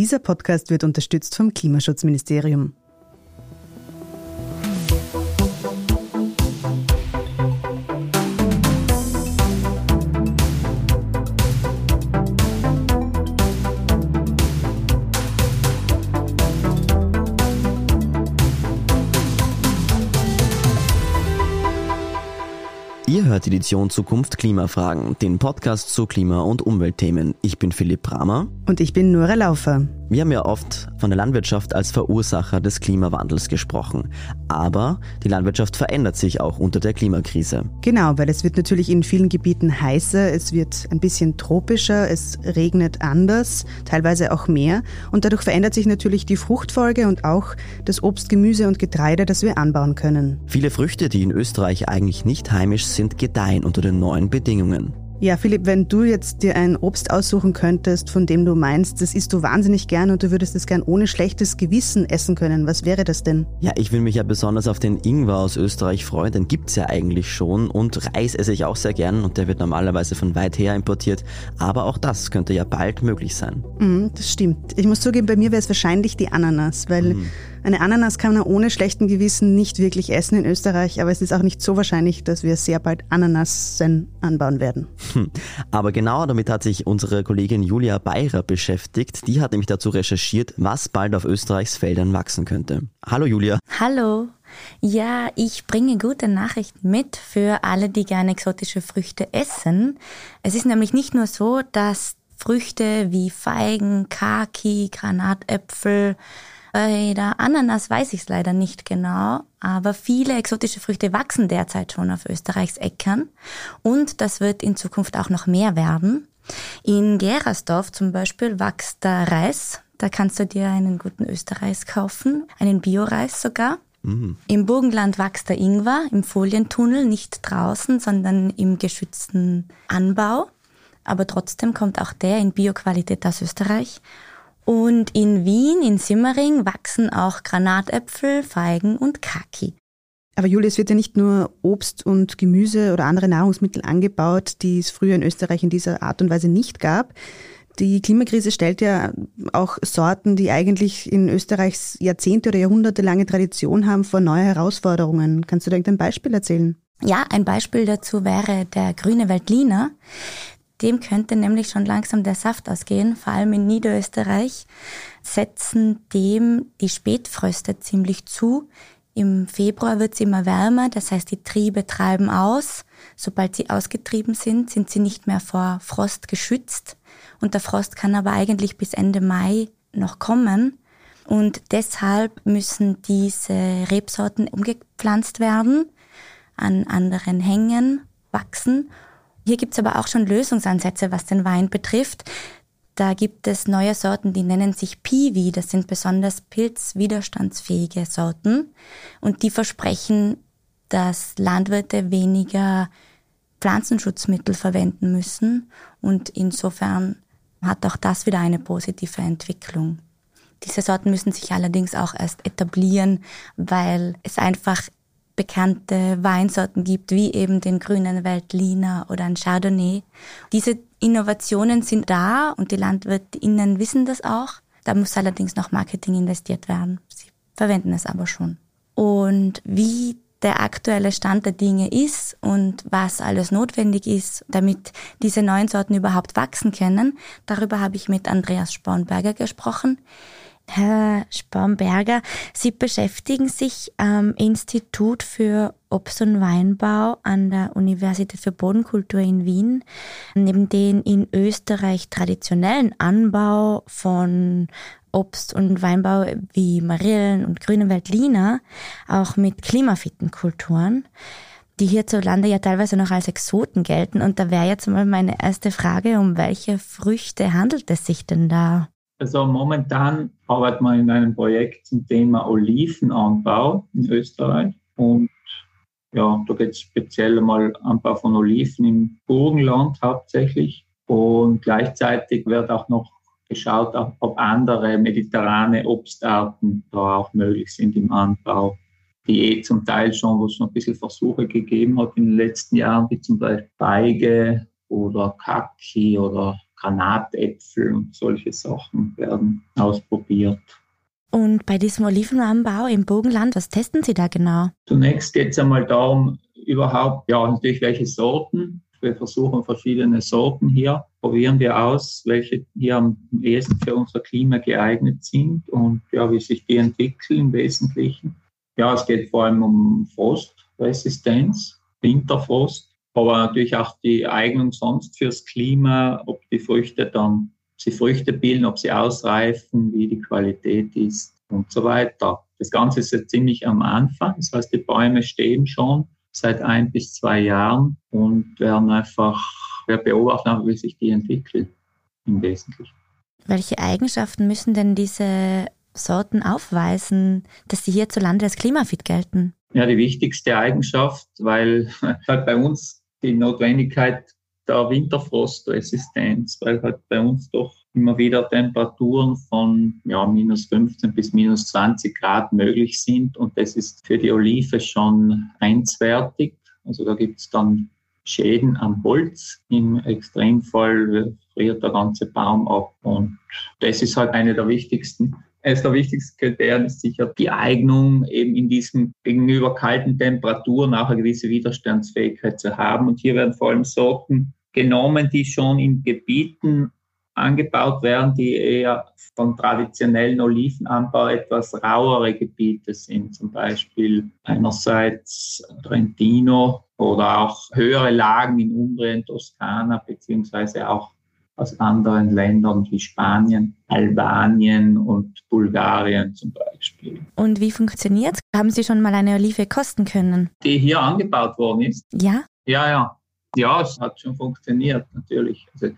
Dieser Podcast wird unterstützt vom Klimaschutzministerium. Ihr hört die Edition Zukunft Klimafragen, den Podcast zu Klima- und Umweltthemen. Ich bin Philipp Bramer. Und ich bin Nora Laufer. Wir haben ja oft von der Landwirtschaft als Verursacher des Klimawandels gesprochen. Aber die Landwirtschaft verändert sich auch unter der Klimakrise. Genau, weil es wird natürlich in vielen Gebieten heißer, es wird ein bisschen tropischer, es regnet anders, teilweise auch mehr. Und dadurch verändert sich natürlich die Fruchtfolge und auch das Obst, Gemüse und Getreide, das wir anbauen können. Viele Früchte, die in Österreich eigentlich nicht heimisch sind, gedeihen unter den neuen Bedingungen. Ja, Philipp, wenn du jetzt dir ein Obst aussuchen könntest, von dem du meinst, das isst du wahnsinnig gern und du würdest es gern ohne schlechtes Gewissen essen können, was wäre das denn? Ja, ich will mich ja besonders auf den Ingwer aus Österreich freuen, den gibt's ja eigentlich schon und Reis esse ich auch sehr gern und der wird normalerweise von weit her importiert, aber auch das könnte ja bald möglich sein. Mm, das stimmt. Ich muss zugeben, bei mir wäre es wahrscheinlich die Ananas, weil mm. Eine Ananas kann man ohne schlechten Gewissen nicht wirklich essen in Österreich, aber es ist auch nicht so wahrscheinlich, dass wir sehr bald Ananasen anbauen werden. Hm. Aber genau damit hat sich unsere Kollegin Julia Beirer beschäftigt. Die hat nämlich dazu recherchiert, was bald auf Österreichs Feldern wachsen könnte. Hallo Julia. Hallo. Ja, ich bringe gute Nachrichten mit für alle, die gerne exotische Früchte essen. Es ist nämlich nicht nur so, dass Früchte wie Feigen, Kaki, Granatäpfel, bei der Ananas weiß ich es leider nicht genau, aber viele exotische Früchte wachsen derzeit schon auf Österreichs Äckern und das wird in Zukunft auch noch mehr werden. In Gerersdorf zum Beispiel wächst der Reis. Da kannst du dir einen guten Österreich kaufen, einen Bioreis sogar. Mhm. Im Burgenland wächst der Ingwer im Folientunnel, nicht draußen, sondern im geschützten Anbau. Aber trotzdem kommt auch der in Bioqualität aus Österreich. Und in Wien, in Simmering, wachsen auch Granatäpfel, Feigen und Kaki. Aber Julia, es wird ja nicht nur Obst und Gemüse oder andere Nahrungsmittel angebaut, die es früher in Österreich in dieser Art und Weise nicht gab. Die Klimakrise stellt ja auch Sorten, die eigentlich in Österreichs Jahrzehnte oder Jahrhunderte lange Tradition haben, vor neue Herausforderungen. Kannst du da irgendein Beispiel erzählen? Ja, ein Beispiel dazu wäre der grüne Veltliner. Dem könnte nämlich schon langsam der Saft ausgehen. Vor allem in Niederösterreich setzen dem die Spätfröste ziemlich zu. Im Februar wird es immer wärmer, das heißt, die Triebe treiben aus. Sobald sie ausgetrieben sind, sind sie nicht mehr vor Frost geschützt. Und der Frost kann aber eigentlich bis Ende Mai noch kommen. Und deshalb müssen diese Rebsorten umgepflanzt werden, an anderen Hängen wachsen hier gibt es aber auch schon Lösungsansätze, was den Wein betrifft. Da gibt es neue Sorten, die nennen sich Piwi. Das sind besonders pilzwiderstandsfähige Sorten. Und die versprechen, dass Landwirte weniger Pflanzenschutzmittel verwenden müssen. Und insofern hat auch das wieder eine positive Entwicklung. Diese Sorten müssen sich allerdings auch erst etablieren, weil es einfach bekannte Weinsorten gibt, wie eben den grünen Veltliner oder ein Chardonnay. Diese Innovationen sind da und die LandwirtInnen wissen das auch. Da muss allerdings noch Marketing investiert werden. Sie verwenden es aber schon. Und wie der aktuelle Stand der Dinge ist und was alles notwendig ist, damit diese neuen Sorten überhaupt wachsen können, darüber habe ich mit Andreas Spornberger gesprochen. Herr Spaumberger, Sie beschäftigen sich am Institut für Obst- und Weinbau an der Universität für Bodenkultur in Wien, neben den in Österreich traditionellen Anbau von Obst- und Weinbau wie Marillen und grüne Veltliner, auch mit klimafitten Kulturen die hierzulande ja teilweise noch als Exoten gelten. Und da wäre jetzt mal meine erste Frage, um welche Früchte handelt es sich denn da? Also momentan arbeiten wir in einem Projekt zum Thema Olivenanbau in Österreich. Und ja, da geht es speziell mal Anbau von Oliven im Burgenland hauptsächlich. Und gleichzeitig wird auch noch geschaut, ob andere mediterrane Obstarten da auch möglich sind im Anbau, die eh zum Teil schon, wo es noch ein bisschen Versuche gegeben hat in den letzten Jahren, wie zum Beispiel Feige oder Kaki oder Granatäpfel und solche Sachen werden ausprobiert. Und bei diesem Olivenanbau im Bogenland, was testen Sie da genau? Zunächst geht es einmal darum, überhaupt, ja, natürlich welche Sorten. Wir versuchen verschiedene Sorten hier, probieren wir aus, welche hier am ehesten für unser Klima geeignet sind und ja, wie sich die entwickeln im Wesentlichen. Ja, es geht vor allem um Frostresistenz, Winterfrost, aber natürlich auch die Eignung sonst fürs Klima, ob die Früchte dann sie Früchte bilden, ob sie ausreifen, wie die Qualität ist und so weiter. Das Ganze ist jetzt ziemlich am Anfang. Das heißt, die Bäume stehen schon seit ein bis zwei Jahren und werden einfach, wir beobachten, wie sich die entwickeln im Wesentlichen. Welche Eigenschaften müssen denn diese Sorten aufweisen, dass sie hierzulande als klimafit gelten? Ja, die wichtigste Eigenschaft, weil halt bei uns die Notwendigkeit der Winterfrostresistenz, weil halt bei uns doch immer wieder Temperaturen von ja, minus 15 bis minus 20 Grad möglich sind. Und das ist für die Olive schon grenzwertig. Also da gibt es dann Schäden am Holz. Im Extremfall friert der ganze Baum ab. Und das ist halt eine der wichtigsten eines der wichtigsten Kriterien ist sicher die Eignung, eben in diesem gegenüber kalten Temperaturen auch eine gewisse Widerstandsfähigkeit zu haben. Und hier werden vor allem Sorten genommen, die schon in Gebieten angebaut werden, die eher vom traditionellen Olivenanbau etwas rauere Gebiete sind, zum Beispiel einerseits Trentino oder auch höhere Lagen in Umbrien, Toskana, beziehungsweise auch aus anderen Ländern wie Spanien, Albanien und Bulgarien zum Beispiel. Und wie funktioniert es? Haben Sie schon mal eine Olive kosten können? Die hier angebaut worden ist? Ja. Ja, ja. Ja, es hat schon funktioniert, natürlich. Also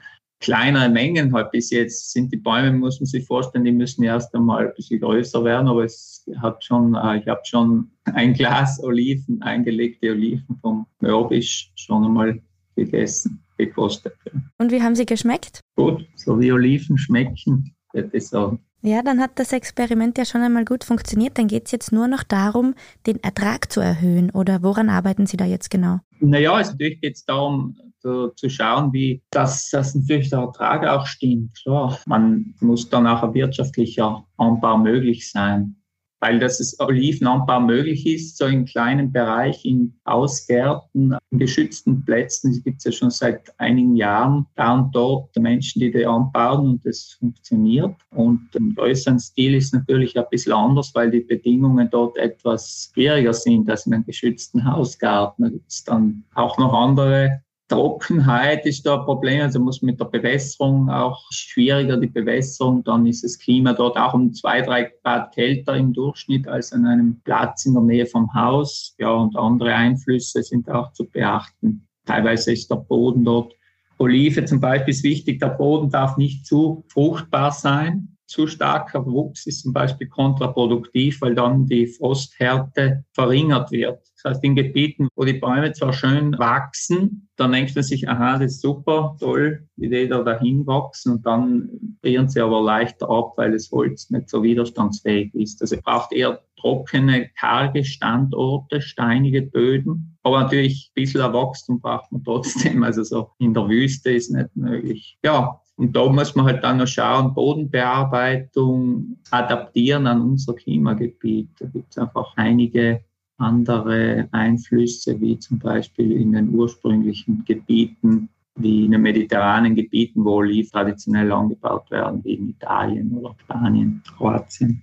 kleinere Mengen halt bis jetzt sind die Bäume, muss man sich vorstellen, die müssen erst einmal ein bisschen größer werden, aber es hat schon, äh, ich habe schon ein Glas Oliven, eingelegte Oliven vom Mörbisch schon einmal gegessen, gekostet. Und wie haben sie geschmeckt? Gut, so wie Oliven schmecken, würde ich sagen. Ja, dann hat das Experiment ja schon einmal gut funktioniert. Dann geht es jetzt nur noch darum, den Ertrag zu erhöhen. Oder woran arbeiten Sie da jetzt genau? Naja, also natürlich geht es darum, zu schauen, wie das, das natürlich der Ertrag auch stimmt. Klar, man muss dann auch ein wirtschaftlicher Anbau möglich sein weil das Olivenanbau möglich ist, so in kleinen Bereich, in Ausgärten, in geschützten Plätzen. Das gibt es ja schon seit einigen Jahren da und dort Menschen, die die anbauen und das funktioniert. Und im größeren Stil ist natürlich ein bisschen anders, weil die Bedingungen dort etwas schwieriger sind als in einem geschützten Hausgarten. Da gibt es dann auch noch andere Trockenheit ist da ein Problem, also muss mit der Bewässerung auch schwieriger die Bewässerung. Dann ist das Klima dort auch um zwei, drei Grad kälter im Durchschnitt als an einem Platz in der Nähe vom Haus. Ja, und andere Einflüsse sind auch zu beachten. Teilweise ist der Boden dort Olive zum Beispiel ist wichtig, der Boden darf nicht zu fruchtbar sein zu starker Wuchs ist zum Beispiel kontraproduktiv, weil dann die Frosthärte verringert wird. Das heißt, in Gebieten, wo die Bäume zwar schön wachsen, dann denkt man sich, aha, das ist super, toll, wie die da dahin wachsen und dann frieren sie aber leichter ab, weil das Holz nicht so widerstandsfähig ist. Also es braucht eher trockene, karge Standorte, steinige Böden. Aber natürlich ein bisschen Wachstum braucht man trotzdem. Also so in der Wüste ist nicht möglich. Ja, und da muss man halt dann noch schauen, Bodenbearbeitung adaptieren an unser Klimagebiet. Da gibt es einfach einige andere Einflüsse, wie zum Beispiel in den ursprünglichen Gebieten, wie in den mediterranen Gebieten, wo Oliven traditionell angebaut werden, wie in Italien oder Spanien, Kroatien.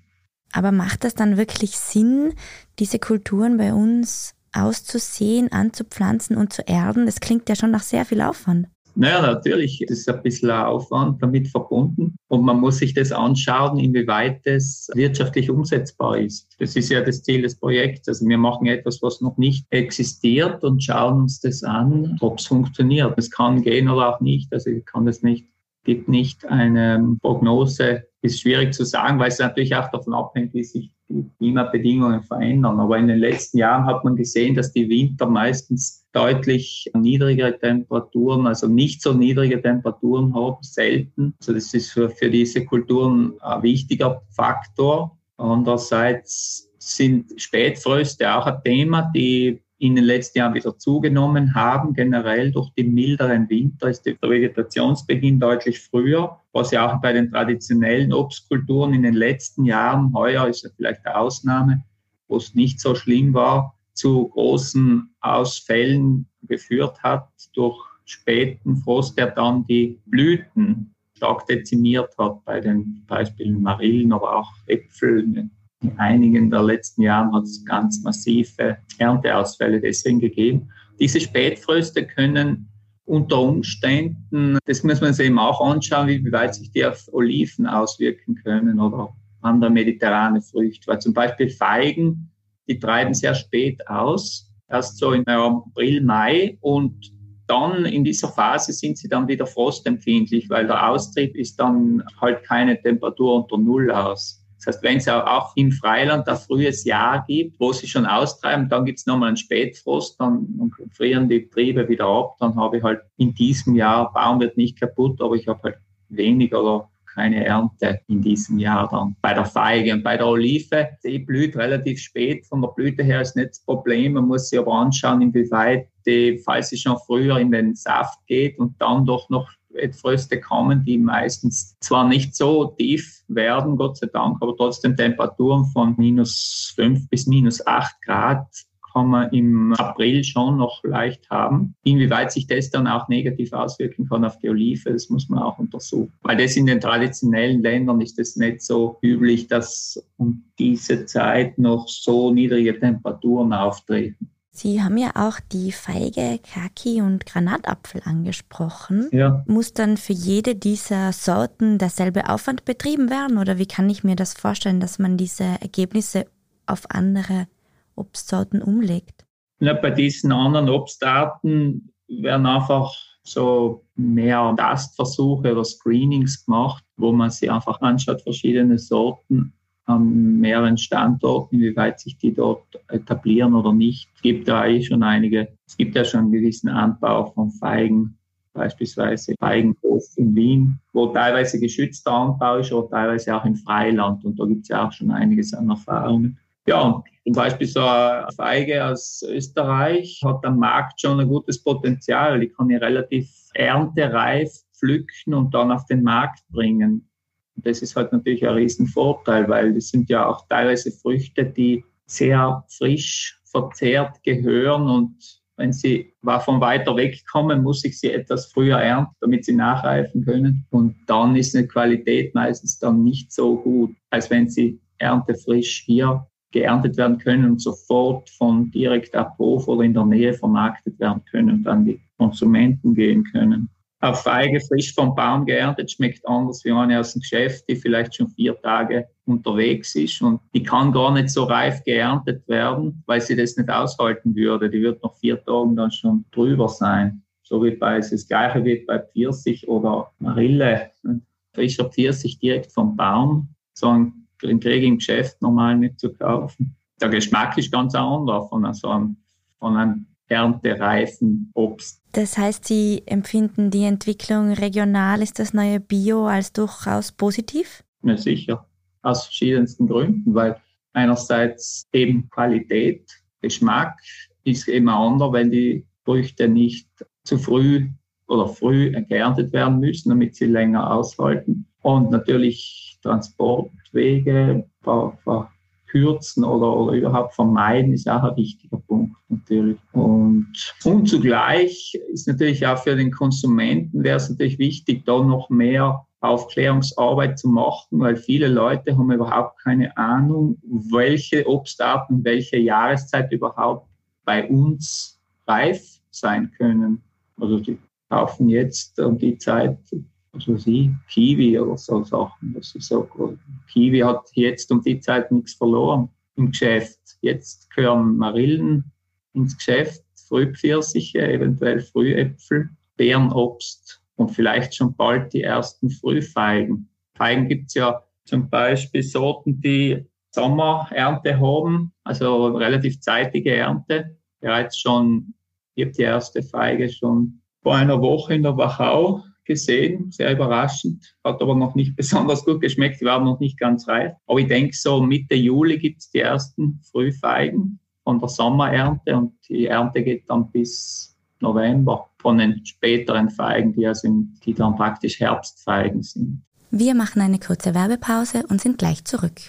Aber macht das dann wirklich Sinn, diese Kulturen bei uns auszusehen, anzupflanzen und zu erden? Das klingt ja schon nach sehr viel Aufwand. Naja, natürlich ist ein bisschen Aufwand damit verbunden und man muss sich das anschauen, inwieweit das wirtschaftlich umsetzbar ist. Das ist ja das Ziel des Projekts. Also wir machen etwas, was noch nicht existiert und schauen uns das an, ob es funktioniert. Es kann gehen oder auch nicht. Also ich kann das nicht, gibt nicht eine Prognose, ist schwierig zu sagen, weil es natürlich auch davon abhängt, wie sich die Klimabedingungen verändern. Aber in den letzten Jahren hat man gesehen, dass die Winter meistens deutlich niedrigere Temperaturen, also nicht so niedrige Temperaturen haben, selten. Also das ist für, für diese Kulturen ein wichtiger Faktor. Andererseits sind Spätfröste auch ein Thema, die in den letzten Jahren wieder zugenommen haben. Generell durch den milderen Winter ist der Vegetationsbeginn deutlich früher, was ja auch bei den traditionellen Obstkulturen in den letzten Jahren, heuer ist ja vielleicht eine Ausnahme, wo es nicht so schlimm war, zu großen Ausfällen geführt hat durch späten Frost, der dann die Blüten stark dezimiert hat bei den Beispielen Marillen, aber auch Äpfel. In einigen der letzten Jahren hat es ganz massive Ernteausfälle deswegen gegeben. Diese Spätfröste können unter Umständen, das muss man sich eben auch anschauen, wie weit sich die auf Oliven auswirken können oder andere mediterrane Früchte. Weil zum Beispiel Feigen, die treiben sehr spät aus, erst so im April, Mai und dann in dieser Phase sind sie dann wieder frostempfindlich, weil der Austrieb ist dann halt keine Temperatur unter Null aus. Das heißt, wenn es auch im Freiland ein frühes Jahr gibt, wo sie schon austreiben, dann gibt es nochmal einen Spätfrost, dann, dann frieren die Triebe wieder ab, dann habe ich halt in diesem Jahr, Baum wird nicht kaputt, aber ich habe halt weniger oder keine Ernte in diesem Jahr dann. Bei der Feige und bei der Olive, die blüht relativ spät. Von der Blüte her ist nicht das Problem. Man muss sich aber anschauen, inwieweit die, falls sie schon früher in den Saft geht und dann doch noch Fröste kommen, die meistens zwar nicht so tief werden, Gott sei Dank, aber trotzdem Temperaturen von minus fünf bis minus acht Grad kann man im April schon noch leicht haben. Inwieweit sich das dann auch negativ auswirken kann auf die Olive, das muss man auch untersuchen. Weil das in den traditionellen Ländern ist es nicht so üblich, dass um diese Zeit noch so niedrige Temperaturen auftreten. Sie haben ja auch die Feige, Kaki und Granatapfel angesprochen. Ja. Muss dann für jede dieser Sorten derselbe Aufwand betrieben werden oder wie kann ich mir das vorstellen, dass man diese Ergebnisse auf andere Obstsorten umlegt? Ja, bei diesen anderen Obstarten werden einfach so mehr Tastversuche oder Screenings gemacht, wo man sich einfach anschaut, verschiedene Sorten an mehreren Standorten, inwieweit sich die dort etablieren oder nicht. Es gibt da eh schon einige, es gibt ja schon einen gewissen Anbau von Feigen, beispielsweise Feigenhof in Wien, wo teilweise geschützter Anbau ist, aber teilweise auch im Freiland. Und da gibt es ja auch schon einiges an Erfahrungen. Ja, zum Beispiel so eine Feige aus Österreich hat am Markt schon ein gutes Potenzial. Die kann ich relativ erntereif pflücken und dann auf den Markt bringen. Und das ist halt natürlich ein Riesenvorteil, weil das sind ja auch teilweise Früchte, die sehr frisch verzehrt gehören und wenn sie von weiter weg kommen, muss ich sie etwas früher ernten, damit sie nachreifen können. Und dann ist eine Qualität meistens dann nicht so gut, als wenn sie erntefrisch hier geerntet werden können und sofort von direkt ab Hof oder in der Nähe vermarktet werden können und an die Konsumenten gehen können. Eine Feige frisch vom Baum geerntet schmeckt anders wie eine aus dem Geschäft, die vielleicht schon vier Tage unterwegs ist und die kann gar nicht so reif geerntet werden, weil sie das nicht aushalten würde. Die wird nach vier Tagen dann schon drüber sein. So wie bei, das Gleiche wie bei Pfirsich oder Marille. Frischer Pfirsich direkt vom Baum. So ein den kriege im Geschäft normal nicht zu kaufen. Der Geschmack ist ganz anders von so einem, von einem erntereifen Obst. Das heißt, Sie empfinden die Entwicklung regional, ist das neue Bio als durchaus positiv? Ja, sicher. Aus verschiedensten Gründen, weil einerseits eben Qualität, Geschmack ist immer anders, wenn die Früchte nicht zu früh oder früh geerntet werden müssen, damit sie länger aushalten. Und natürlich Transportwege verkürzen oder, oder überhaupt vermeiden, ist auch ein wichtiger Punkt natürlich. Und, und zugleich ist natürlich auch für den Konsumenten wäre es natürlich wichtig, da noch mehr Aufklärungsarbeit zu machen, weil viele Leute haben überhaupt keine Ahnung, welche Obstarten, welche Jahreszeit überhaupt bei uns reif sein können. Also die kaufen jetzt um die Zeit also sie, Kiwi oder so Sachen. Das ist so gut. Kiwi hat jetzt um die Zeit nichts verloren im Geschäft. Jetzt gehören Marillen ins Geschäft, Frühpfirsiche, eventuell Frühäpfel, Beerenobst und vielleicht schon bald die ersten Frühfeigen. Feigen gibt's ja zum Beispiel Sorten, die Sommerernte haben, also relativ zeitige Ernte. Bereits schon, ich habe die erste Feige schon vor einer Woche in der Wachau gesehen, sehr überraschend, hat aber noch nicht besonders gut geschmeckt, die waren noch nicht ganz reif. Aber ich denke, so Mitte Juli gibt es die ersten Frühfeigen von der Sommerernte und die Ernte geht dann bis November von den späteren Feigen, die, also, die dann praktisch Herbstfeigen sind. Wir machen eine kurze Werbepause und sind gleich zurück.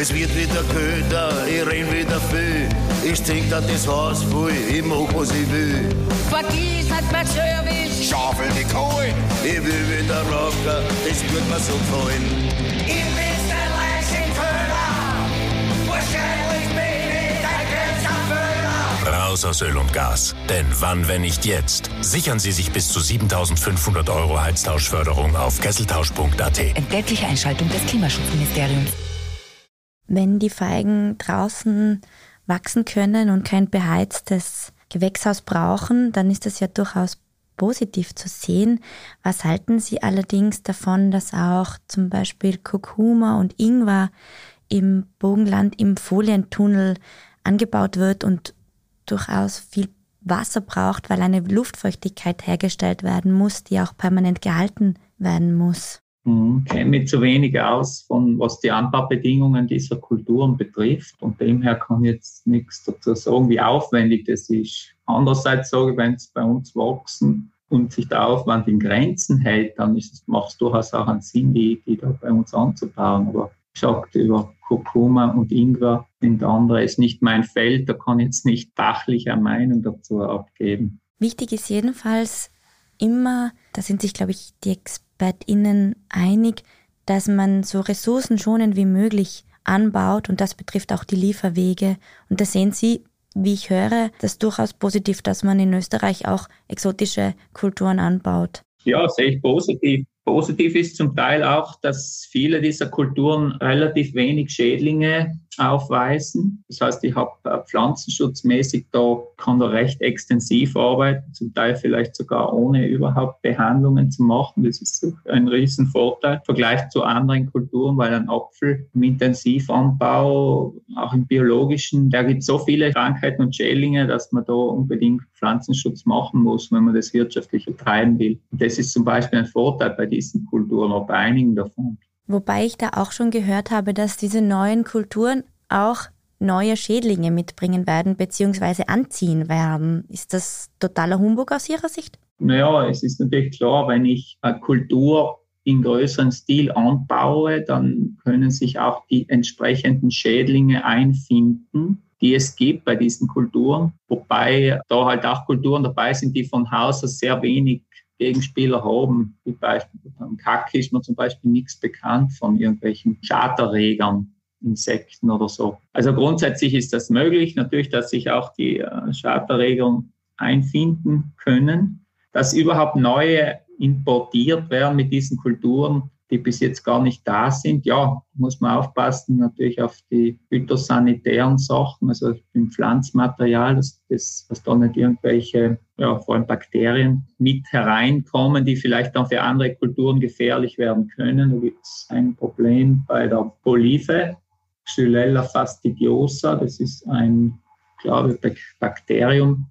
Es wird wieder köder, ich renn wieder viel. Ich trink da das Haus voll, ich mach was ich will. Vergiss nicht mein Service. Schaufel die Kohle, ich will wieder rocken, das wird mir so gefallen. Ich bin's der Leichenköder. Wahrscheinlich bin ich dein größter Föder. Raus aus Öl und Gas. Denn wann, wenn nicht jetzt? Sichern Sie sich bis zu 7500 Euro Heiztauschförderung auf kesseltausch.at. Entgeltliche Einschaltung des Klimaschutzministeriums. Wenn die Feigen draußen wachsen können und kein beheiztes Gewächshaus brauchen, dann ist das ja durchaus positiv zu sehen. Was halten Sie allerdings davon, dass auch zum Beispiel Kurkuma und Ingwer im Bogenland im Folientunnel angebaut wird und durchaus viel Wasser braucht, weil eine Luftfeuchtigkeit hergestellt werden muss, die auch permanent gehalten werden muss? Mhm. kenne mich zu wenig aus, von was die Anbaubedingungen dieser Kulturen betrifft. Und demher kann ich jetzt nichts dazu sagen, wie aufwendig das ist. Andererseits sage ich, wenn es bei uns wachsen und sich der Aufwand in Grenzen hält, dann macht es durchaus auch einen Sinn, die, die da bei uns anzubauen. Aber gesagt, über Kurkuma und Ingwer sind andere, ist nicht mein Feld, da kann ich jetzt nicht fachlich eine Meinung dazu abgeben. Wichtig ist jedenfalls immer, da sind sich, glaube ich, die ExpertInnen einig, dass man so ressourcenschonend wie möglich anbaut und das betrifft auch die Lieferwege. Und da sehen Sie, wie ich höre, das durchaus positiv, dass man in Österreich auch exotische Kulturen anbaut. Ja, sehe ich positiv. Positiv ist zum Teil auch, dass viele dieser Kulturen relativ wenig Schädlinge aufweisen. Das heißt, ich habe äh, pflanzenschutzmäßig da, kann da recht extensiv arbeiten, zum Teil vielleicht sogar ohne überhaupt Behandlungen zu machen. Das ist ein Riesenvorteil im Vergleich zu anderen Kulturen, weil ein Apfel im Intensivanbau, auch im biologischen, da gibt so viele Krankheiten und Schädlinge, dass man da unbedingt Pflanzenschutz machen muss, wenn man das wirtschaftlich betreiben will. Das ist zum Beispiel ein Vorteil bei diesen Kulturen oder bei einigen davon. Wobei ich da auch schon gehört habe, dass diese neuen Kulturen auch neue Schädlinge mitbringen werden bzw. anziehen werden. Ist das totaler Humbug aus Ihrer Sicht? Naja, es ist natürlich klar, wenn ich eine Kultur in größeren Stil anbaue, dann können sich auch die entsprechenden Schädlinge einfinden, die es gibt bei diesen Kulturen. Wobei da halt auch Kulturen dabei sind, die von Haus aus sehr wenig Gegenspieler haben. Wie Beispiel beim Kacke ist mir zum Beispiel nichts bekannt von irgendwelchen Schaderregern. Insekten oder so. Also grundsätzlich ist das möglich. Natürlich, dass sich auch die äh, Schaderreger einfinden können. Dass überhaupt neue importiert werden mit diesen Kulturen, die bis jetzt gar nicht da sind. Ja, muss man aufpassen natürlich auf die phytosanitären Sachen, also im Pflanzmaterial, dass, das, dass da nicht irgendwelche, ja, vor allem Bakterien mit hereinkommen, die vielleicht dann für andere Kulturen gefährlich werden können. Da gibt es ein Problem bei der Olive. Xylella fastidiosa, das ist ein, glaube ich, Bakterium,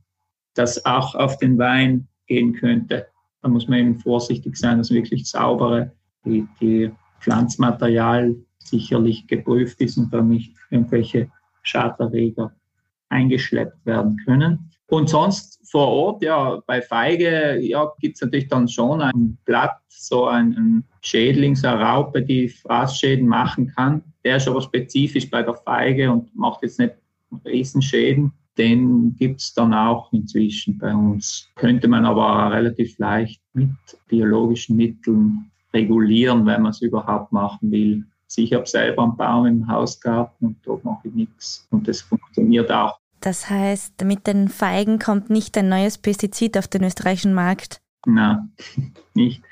das auch auf den Wein gehen könnte. Da muss man eben vorsichtig sein, dass wirklich saubere, die, die Pflanzmaterial sicherlich geprüft ist und da nicht irgendwelche Schaderreger eingeschleppt werden können. Und sonst vor Ort, ja, bei Feige, ja, gibt es natürlich dann schon ein Blatt, so ein, ein Schädling, so eine Raupe, die Fraßschäden machen kann. Der ist aber spezifisch bei der Feige und macht jetzt nicht Riesenschäden. Den gibt es dann auch inzwischen bei uns. Könnte man aber relativ leicht mit biologischen Mitteln regulieren, wenn man es überhaupt machen will. Ich habe selber einen Baum im Hausgarten und dort mache ich nichts. Und das funktioniert auch. Das heißt, mit den Feigen kommt nicht ein neues Pestizid auf den österreichischen Markt? Nein, nicht.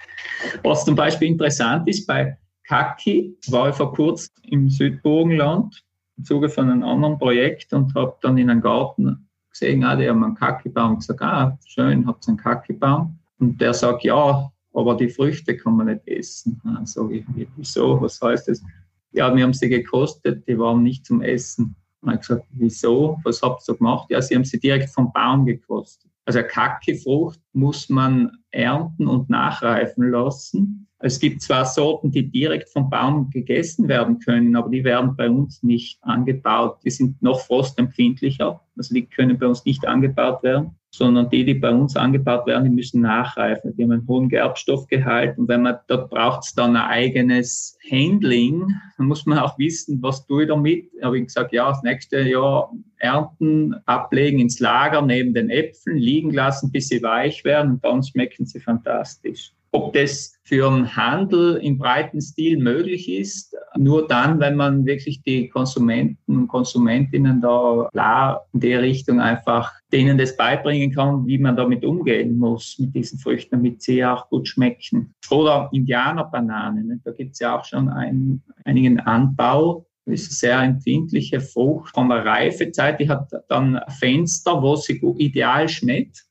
Was zum Beispiel interessant ist, bei Kaki war ich vor kurzem im Südburgenland im Zuge von einem anderen Projekt und habe dann in einem Garten gesehen, ah, die haben einen Kakibaum. Ich gesagt, ah, schön, habt ihr einen Kakibaum? Und der sagt, ja, aber die Früchte kann man nicht essen. Dann ich, wieso? Was heißt das? Ja, wir haben sie gekostet, die waren nicht zum Essen. Und ich gesagt, wieso? Was habt ihr gemacht? Ja, sie haben sie direkt vom Baum gekostet. Also eine Kackefrucht muss man ernten und nachreifen lassen. Es gibt zwar Sorten, die direkt vom Baum gegessen werden können, aber die werden bei uns nicht angebaut. Die sind noch frostempfindlicher, also die können bei uns nicht angebaut werden sondern die, die bei uns angebaut werden, die müssen nachreifen. Die haben einen hohen Gerbstoffgehalt und wenn man, dort braucht es dann ein eigenes Handling, dann muss man auch wissen, was tue ich damit. Da habe ich gesagt, ja, das nächste Jahr ernten, ablegen ins Lager neben den Äpfeln, liegen lassen, bis sie weich werden und dann schmecken sie fantastisch. Ob das für einen Handel im breiten Stil möglich ist, nur dann, wenn man wirklich die Konsumenten und Konsumentinnen da klar in der Richtung einfach denen das beibringen kann, wie man damit umgehen muss mit diesen Früchten, damit sie auch gut schmecken. Oder Indianerbananen, ne? da gibt es ja auch schon einen, einigen Anbau, das ist eine sehr empfindliche Frucht von der Reifezeit. Die hat dann Fenster, wo sie ideal schmeckt.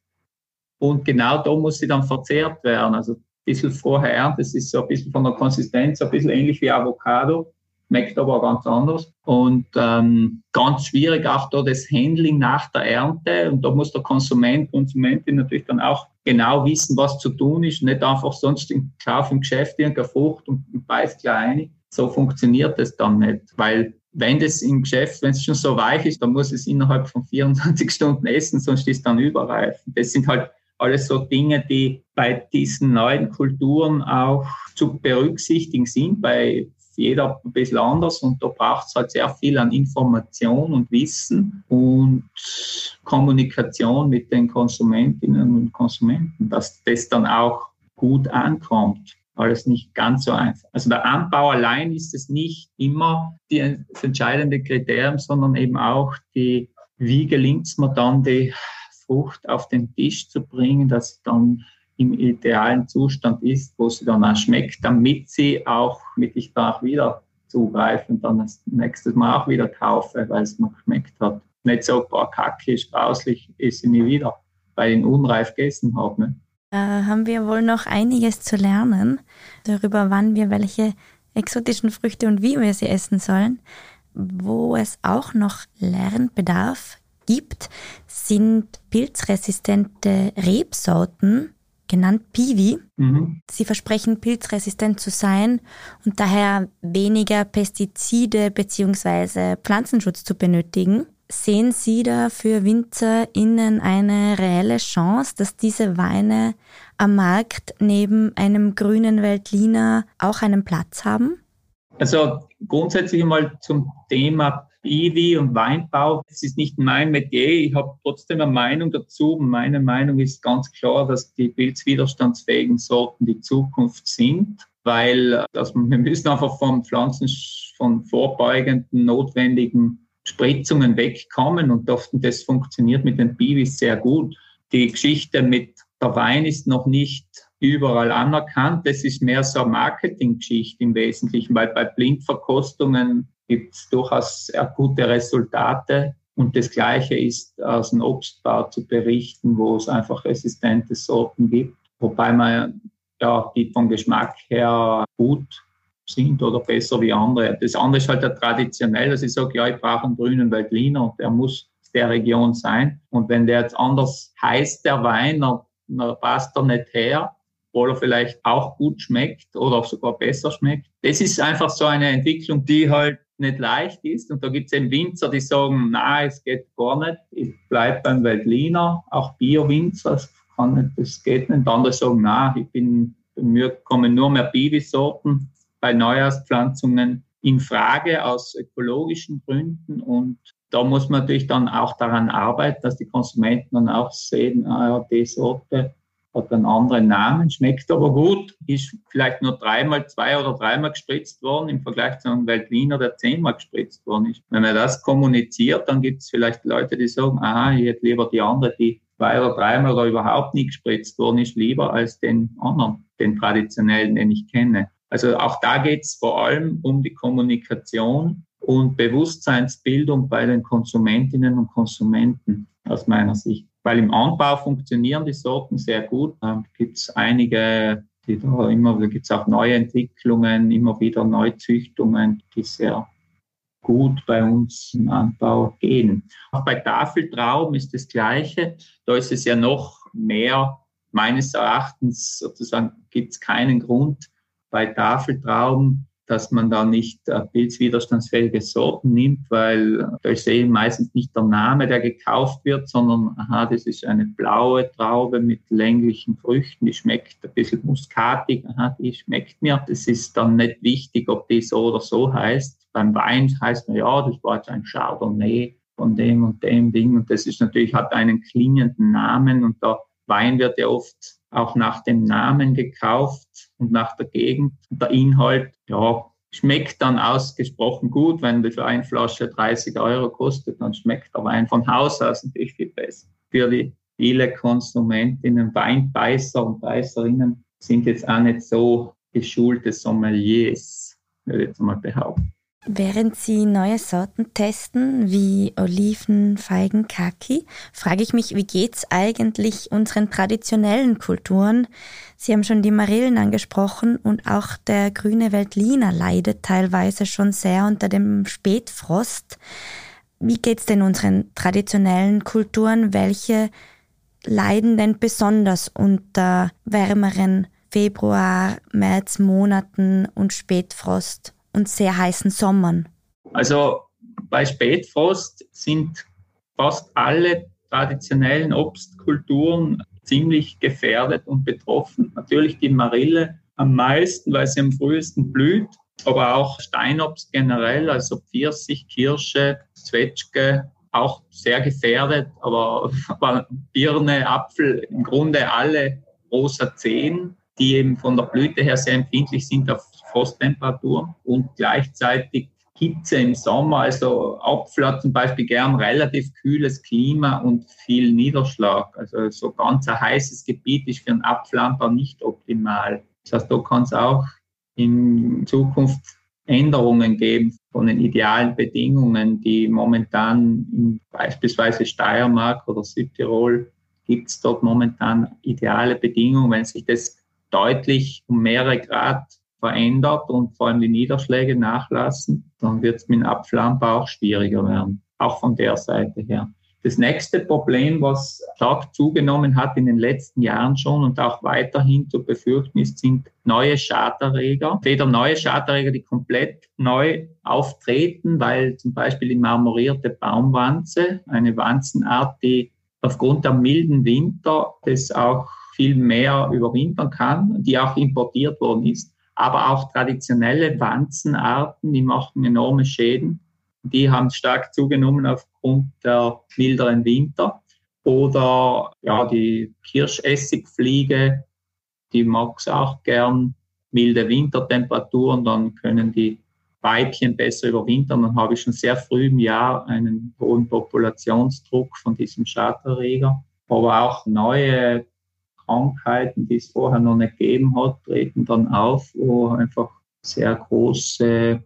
Und genau da muss sie dann verzehrt werden. Also bisschen vorher. Das ist so ein bisschen von der Konsistenz, ein bisschen ähnlich wie Avocado, schmeckt aber ganz anders. Und ähm, ganz schwierig auch da das Handling nach der Ernte. Und da muss der Konsument, Konsumentin natürlich dann auch genau wissen, was zu tun ist. Nicht einfach sonst im Kauf im Geschäft irgendeine Frucht und, beißt gleich So funktioniert das dann nicht, weil wenn das im Geschäft, wenn es schon so weich ist, dann muss es innerhalb von 24 Stunden essen, sonst ist es dann überreif. Das sind halt alles so Dinge, die bei diesen neuen Kulturen auch zu berücksichtigen sind, bei jeder ein bisschen anders und da braucht es halt sehr viel an Information und Wissen und Kommunikation mit den Konsumentinnen und Konsumenten, dass das dann auch gut ankommt. Alles nicht ganz so einfach. Also der Anbau allein ist es nicht immer die, das entscheidende Kriterium, sondern eben auch die, wie gelingt es mir dann, die Frucht auf den Tisch zu bringen, dass sie dann im idealen Zustand ist, wo sie dann auch schmeckt, damit sie auch mit ich danach wieder zugreifen und dann das nächste Mal auch wieder kaufe, weil es mir geschmeckt hat. Nicht so, boah, kacke, ist grauslich, esse ich nie wieder, weil ich ihn unreif gegessen habe. Ne? Da haben wir wohl noch einiges zu lernen darüber, wann wir welche exotischen Früchte und wie wir sie essen sollen. Wo es auch noch Lernbedarf gibt, sind pilzresistente Rebsorten, genannt Piwi. Mhm. Sie versprechen pilzresistent zu sein und daher weniger Pestizide bzw. Pflanzenschutz zu benötigen. Sehen Sie da für WinzerInnen eine reelle Chance, dass diese Weine am Markt neben einem grünen Veltliner auch einen Platz haben? Also grundsätzlich mal zum Thema Iwi und Weinbau. Das ist nicht mein Metier. Ich habe trotzdem eine Meinung dazu. Meine Meinung ist ganz klar, dass die pilzwiderstandsfähigen Sorten die Zukunft sind, weil das, wir müssen einfach von Pflanzen, von vorbeugenden, notwendigen Spritzungen wegkommen und das funktioniert mit den Biwis sehr gut. Die Geschichte mit der Wein ist noch nicht überall anerkannt. Das ist mehr so eine Marketinggeschichte im Wesentlichen, weil bei Blindverkostungen gibt es durchaus sehr gute Resultate. Und das Gleiche ist aus dem Obstbau zu berichten, wo es einfach resistente Sorten gibt, wobei man ja, die vom Geschmack her gut sind oder besser wie andere. Das andere ist halt der traditionell, dass ich sage, ja, ich brauche einen grünen Veltliner und der muss der Region sein. Und wenn der jetzt anders heißt, der Wein, dann, dann passt er nicht her obwohl er vielleicht auch gut schmeckt oder sogar besser schmeckt. Das ist einfach so eine Entwicklung, die halt nicht leicht ist. Und da gibt es eben Winzer, die sagen, na, es geht gar nicht, ich bleibe beim Veltliner, auch Bio-Winzer, das, kann nicht, das geht nicht. Und andere sagen, na, ich bin, mir kommen nur mehr Bibi-Sorten bei Neujahrspflanzungen in Frage aus ökologischen Gründen. Und da muss man natürlich dann auch daran arbeiten, dass die Konsumenten dann auch sehen, ah ja, die Sorte hat einen anderen Namen, schmeckt aber gut, ist vielleicht nur dreimal, zwei oder dreimal gespritzt worden im Vergleich zu einem Weltliner, der zehnmal gespritzt worden ist. Wenn man das kommuniziert, dann gibt es vielleicht Leute, die sagen, aha, ich hätte lieber die andere, die zwei oder dreimal oder überhaupt nie gespritzt worden ist, lieber als den anderen, den traditionellen, den ich kenne. Also auch da geht es vor allem um die Kommunikation und Bewusstseinsbildung bei den Konsumentinnen und Konsumenten aus meiner Sicht weil im Anbau funktionieren die Sorten sehr gut. Da gibt es einige, die da immer, da gibt es auch neue Entwicklungen, immer wieder Neuzüchtungen, die sehr gut bei uns im Anbau gehen. Auch bei Tafeltrauben ist das Gleiche. Da ist es ja noch mehr meines Erachtens sozusagen gibt es keinen Grund bei Tafeltrauben, dass man da nicht äh, pilzwiderstandsfähige Sorten nimmt, weil da ist eben meistens nicht der Name, der gekauft wird, sondern aha, das ist eine blaue Traube mit länglichen Früchten, die schmeckt ein bisschen muskatig, aha, die schmeckt mir. Das ist dann nicht wichtig, ob die so oder so heißt. Beim Wein heißt man, ja, das war jetzt ein Chardonnay von dem und dem Ding und das ist natürlich, hat einen klingenden Namen und der Wein wird ja oft auch nach dem Namen gekauft und nach der Gegend. Der Inhalt, ja, schmeckt dann ausgesprochen gut. Wenn die eine Flasche 30 Euro kostet, dann schmeckt der Wein von Haus aus natürlich viel besser. Für die viele Konsumentinnen, Weinbeißer und Beißerinnen sind jetzt auch nicht so geschulte Sommeliers, würde ich jetzt mal behaupten. Während Sie neue Sorten testen, wie Oliven, Feigen, Kaki, frage ich mich, wie geht's eigentlich unseren traditionellen Kulturen? Sie haben schon die Marillen angesprochen und auch der grüne Veltliner leidet teilweise schon sehr unter dem Spätfrost. Wie geht's denn unseren traditionellen Kulturen? Welche leiden denn besonders unter wärmeren Februar, März Monaten und Spätfrost? Und sehr heißen Sommern? Also bei Spätfrost sind fast alle traditionellen Obstkulturen ziemlich gefährdet und betroffen. Natürlich die Marille am meisten, weil sie am frühesten blüht, aber auch Steinobst generell, also Pfirsich, Kirsche, Zwetschge, auch sehr gefährdet, aber, aber Birne, Apfel, im Grunde alle rosa Zehen, die eben von der Blüte her sehr empfindlich sind auf Frosttemperatur und gleichzeitig Hitze im Sommer. Also Apfel zum Beispiel gern relativ kühles Klima und viel Niederschlag. Also so ganz ein heißes Gebiet ist für einen Apfelanbau nicht optimal. Das heißt, da kann es auch in Zukunft Änderungen geben von den idealen Bedingungen, die momentan in beispielsweise Steiermark oder Südtirol gibt es dort momentan ideale Bedingungen. Wenn sich das deutlich um mehrere Grad verändert und vor allem die Niederschläge nachlassen, dann wird es mit dem Apfelanbau auch schwieriger werden, auch von der Seite her. Das nächste Problem, was stark zugenommen hat in den letzten Jahren schon und auch weiterhin zu befürchten ist, sind neue Schaderreger. Entweder neue Schaderreger, die komplett neu auftreten, weil zum Beispiel die marmorierte Baumwanze, eine Wanzenart, die aufgrund der milden Winter das auch viel mehr überwintern kann, die auch importiert worden ist, aber auch traditionelle Wanzenarten, die machen enorme Schäden. Die haben stark zugenommen aufgrund der milderen Winter. Oder ja, die Kirschessigfliege, die mag es auch gern. Milde Wintertemperaturen, dann können die Weibchen besser überwintern. Dann habe ich schon sehr früh im Jahr einen hohen Populationsdruck von diesem Schadträger. Aber auch neue Krankheiten, die es vorher noch nicht gegeben hat, treten dann auf, wo einfach sehr große,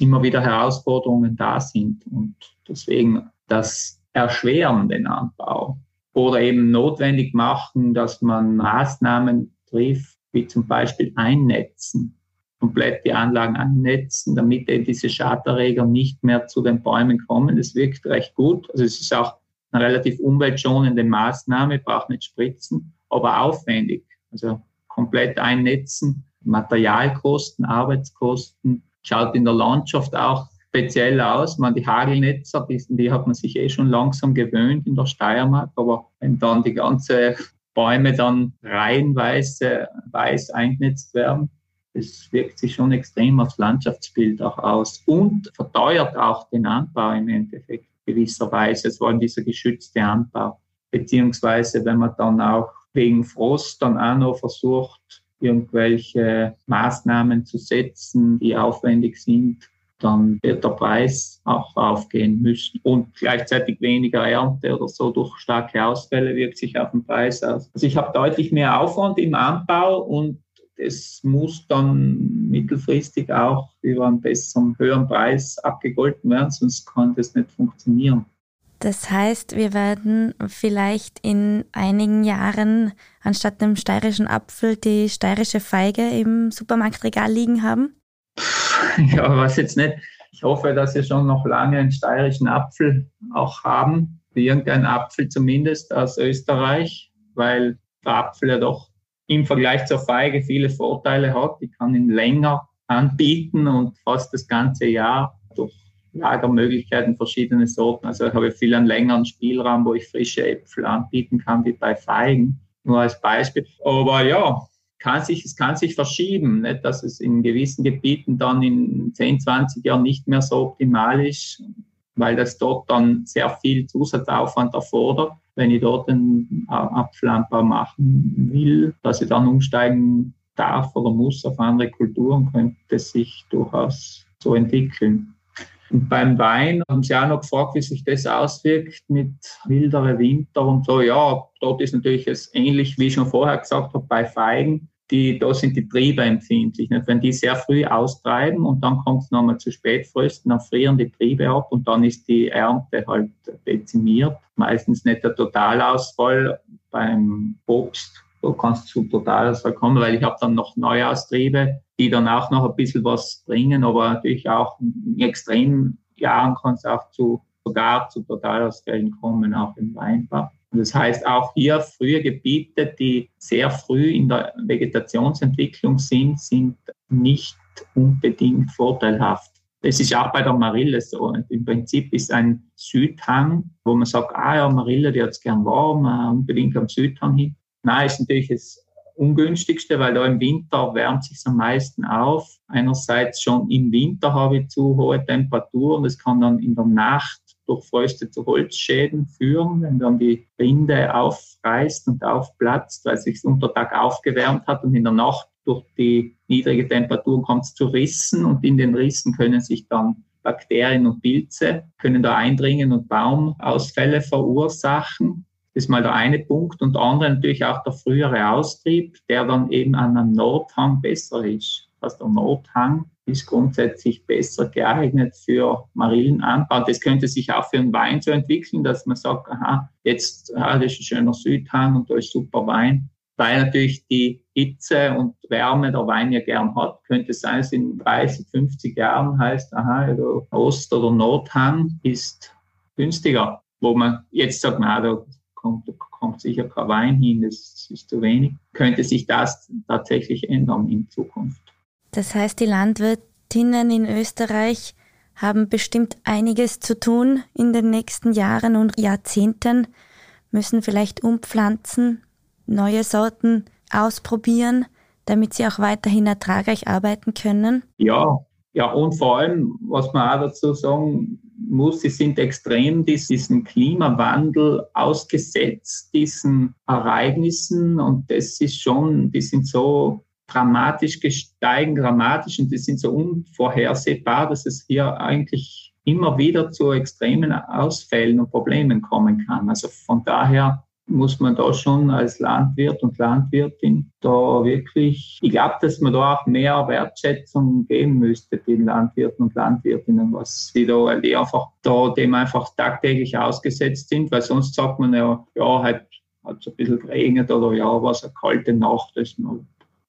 immer wieder Herausforderungen da sind. Und deswegen das erschweren den Anbau oder eben notwendig machen, dass man Maßnahmen trifft, wie zum Beispiel Einnetzen, komplett die Anlagen einnetzen, damit eben diese Schaderreger nicht mehr zu den Bäumen kommen. Das wirkt recht gut. Also es ist auch eine relativ umweltschonende Maßnahme, braucht nicht spritzen aber aufwendig. Also komplett einnetzen, Materialkosten, Arbeitskosten, schaut in der Landschaft auch speziell aus. Man, die Hagelnetzer, die, hat man sich eh schon langsam gewöhnt in der Steiermark, aber wenn dann die ganze Bäume dann reihenweise weiß eingenetzt werden, das wirkt sich schon extrem aufs Landschaftsbild auch aus und verteuert auch den Anbau im Endeffekt gewisserweise, es war dieser geschützte Anbau. Beziehungsweise, wenn man dann auch wegen Frost dann auch noch versucht, irgendwelche Maßnahmen zu setzen, die aufwendig sind, dann wird der Preis auch aufgehen müssen. Und gleichzeitig weniger Ernte oder so durch starke Ausfälle wirkt sich auf den Preis aus. Also ich habe deutlich mehr Aufwand im Anbau und es muss dann mittelfristig auch über einen besseren, höheren Preis abgegolten werden, sonst kann das nicht funktionieren. Das heißt, wir werden vielleicht in einigen Jahren anstatt dem steirischen Apfel die steirische Feige im Supermarktregal liegen haben? Ja, was jetzt nicht. Ich hoffe, dass wir schon noch lange einen steirischen Apfel auch haben. Irgendein Apfel zumindest aus Österreich, weil der Apfel ja doch im Vergleich zur Feige viele Vorteile hat. Ich kann ihn länger anbieten und fast das ganze Jahr durch Lagermöglichkeiten, verschiedene Sorten. Also ich habe viel einen längeren Spielraum, wo ich frische Äpfel anbieten kann, wie bei Feigen. Nur als Beispiel. Aber ja, kann sich, es kann sich verschieben, nicht? dass es in gewissen Gebieten dann in 10, 20 Jahren nicht mehr so optimal ist, weil das dort dann sehr viel Zusatzaufwand erfordert. Wenn ich dort einen Apfelanbau machen will, dass ich dann umsteigen darf oder muss auf andere Kulturen, könnte es sich durchaus so entwickeln. Und beim Wein haben Sie auch noch gefragt, wie sich das auswirkt mit mildere Winter und so. Ja, dort ist natürlich es ähnlich, wie ich schon vorher gesagt habe, bei Feigen die, da sind die Triebe empfindlich. Nicht? Wenn die sehr früh austreiben und dann kommt es nochmal zu Spätfrösten, dann frieren die Triebe ab und dann ist die Ernte halt dezimiert. Meistens nicht der Totalausfall beim Obst. Da kannst du zu Totalausfall kommen, weil ich habe dann noch Neujahrstriebe, die dann auch noch ein bisschen was bringen, aber natürlich auch in extremen Jahren kann es auch zu, sogar zu Totalausfällen kommen, auch im Weinbau. Das heißt, auch hier frühe Gebiete, die sehr früh in der Vegetationsentwicklung sind, sind nicht unbedingt vorteilhaft. Das ist auch bei der Marille so. Im Prinzip ist ein Südhang, wo man sagt, ah ja, Marille, die hat es gern warm, äh, unbedingt am Südhang hin. Nein, ist natürlich das ungünstigste, weil da im Winter wärmt sich am meisten auf. Einerseits schon im Winter habe ich zu hohe Temperaturen. Das kann dann in der Nacht durch Fröste zu Holzschäden führen, wenn dann die Rinde aufreißt und aufplatzt, weil sich unter Tag aufgewärmt hat und in der Nacht durch die niedrige Temperatur kommt es zu Rissen und in den Rissen können sich dann Bakterien und Pilze können da eindringen und Baumausfälle verursachen. Das ist mal der eine Punkt. Und der andere natürlich auch der frühere Austrieb, der dann eben an einem Nordhang besser ist. Also der Nordhang ist grundsätzlich besser geeignet für Marillenanbau. Das könnte sich auch für einen Wein so entwickeln, dass man sagt, aha, jetzt ah, das ist ein schöner Südhang und da ist super Wein. Weil natürlich die Hitze und Wärme der Wein ja gern hat, könnte es sein, dass in 30, 50 Jahren heißt, aha, der Ost- oder Nordhang ist günstiger. Wo man jetzt sagt, na, da kommt, da kommt sicher kein Wein hin, das ist zu wenig. Könnte sich das tatsächlich ändern in Zukunft. Das heißt, die Landwirtinnen in Österreich haben bestimmt einiges zu tun in den nächsten Jahren und Jahrzehnten, müssen vielleicht umpflanzen, neue Sorten ausprobieren, damit sie auch weiterhin ertragreich arbeiten können. Ja, ja, und vor allem, was man auch dazu sagen muss, sie sind extrem diesen Klimawandel ausgesetzt, diesen Ereignissen und das ist schon, die sind so dramatisch gesteigen, dramatisch und die sind so unvorhersehbar, dass es hier eigentlich immer wieder zu extremen Ausfällen und Problemen kommen kann. Also von daher muss man da schon als Landwirt und Landwirtin da wirklich, ich glaube, dass man da auch mehr Wertschätzung geben müsste den Landwirten und Landwirtinnen, was sie da die einfach da dem einfach tagtäglich ausgesetzt sind, weil sonst sagt man ja, ja, halt hat es ein bisschen geregnet oder ja, war es eine kalte Nacht, ist noch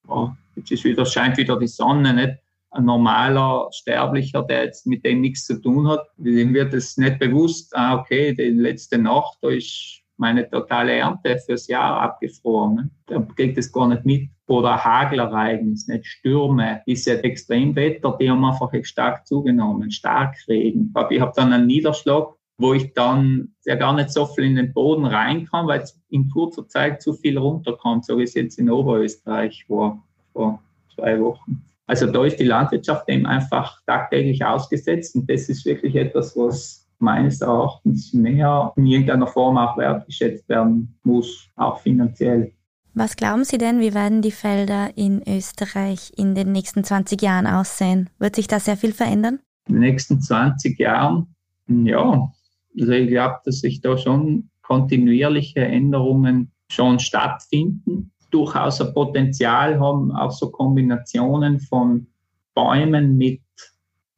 ja, jetzt ist wieder, scheint wieder die Sonne, nicht? Ein normaler Sterblicher, der jetzt mit dem nichts zu tun hat, dem wird es nicht bewusst, ah, okay, die letzte Nacht, da ist meine totale Ernte fürs Jahr abgefroren. Der kriegt es gar nicht mit. Oder Hagelereignis, nicht Stürme, diese Extremwetter, die haben einfach stark zugenommen, Starkregen. Ich habe dann einen Niederschlag, wo ich dann ja gar nicht so viel in den Boden rein kann, weil es in kurzer Zeit zu viel runterkommt, so wie es jetzt in Oberösterreich war vor zwei Wochen. Also da ist die Landwirtschaft dem einfach tagtäglich ausgesetzt und das ist wirklich etwas, was meines Erachtens mehr in irgendeiner Form auch wertgeschätzt werden muss, auch finanziell. Was glauben Sie denn, wie werden die Felder in Österreich in den nächsten 20 Jahren aussehen? Wird sich da sehr viel verändern? In den nächsten 20 Jahren, ja, also ich glaube, dass sich da schon kontinuierliche Änderungen schon stattfinden durchaus ein Potenzial haben, auch so Kombinationen von Bäumen mit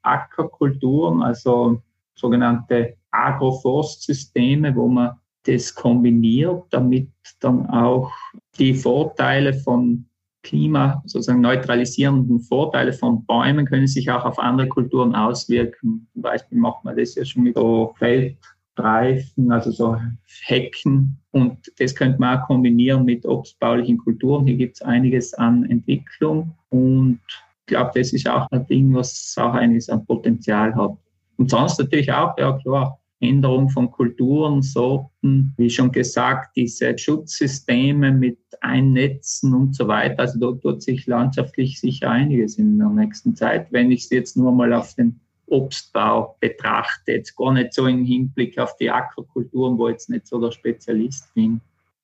Ackerkulturen, also sogenannte Agroforstsysteme, wo man das kombiniert, damit dann auch die Vorteile von Klima, sozusagen neutralisierenden Vorteile von Bäumen können sich auch auf andere Kulturen auswirken. Zum Beispiel macht man das ja schon mit so Feldreifen, also so Hecken, Und das könnte man auch kombinieren mit obstbaulichen Kulturen. Hier gibt es einiges an Entwicklung und ich glaube, das ist auch ein Ding, was auch einiges an Potenzial hat. Und sonst natürlich auch, ja klar, Änderung von Kulturen, Sorten, wie schon gesagt, diese Schutzsysteme mit Einnetzen und so weiter. Also da tut sich landschaftlich sicher einiges in der nächsten Zeit. Wenn ich es jetzt nur mal auf den Obstbau betrachte, jetzt gar nicht so im Hinblick auf die Ackerkulturen, wo ich jetzt nicht so der Spezialist bin,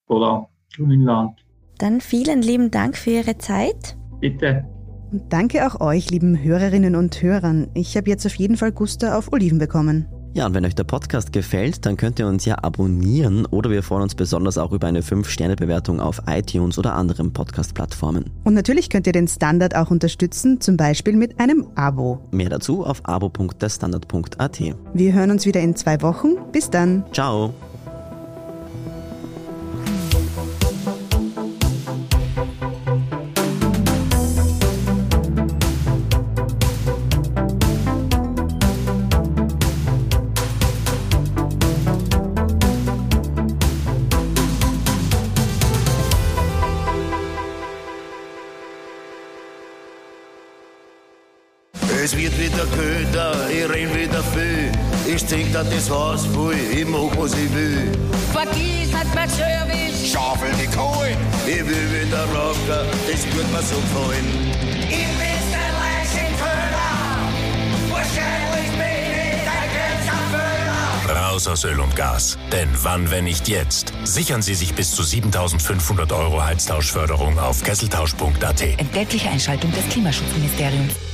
oder Grünland. Dann vielen lieben Dank für Ihre Zeit. Bitte. Und danke auch euch, lieben Hörerinnen und Hörern. Ich habe jetzt auf jeden Fall Guster auf Oliven bekommen. Ja, und wenn euch der Podcast gefällt, dann könnt ihr uns ja abonnieren oder wir freuen uns besonders auch über eine 5-Sterne-Bewertung auf iTunes oder anderen Podcast-Plattformen. Und natürlich könnt ihr den Standard auch unterstützen, zum Beispiel mit einem Abo. Mehr dazu auf abo.derstandard.at. Wir hören uns wieder in zwei Wochen. Bis dann. Ciao! Da das Haus voll, ich mach was ich will. Vergiss nicht mein Service. Schaufel die Kohlen, ich will wieder rocken, das wird mir so gefallen. Ich bin's der Leichenköder. Wahrscheinlich bin ich ein Grenzerfüller. Raus aus Öl und Gas. Denn wann, wenn nicht jetzt? Sichern Sie sich bis zu 7500 Euro Heiztauschförderung auf kesseltausch.at. Entgeltliche Einschaltung des Klimaschutzministeriums.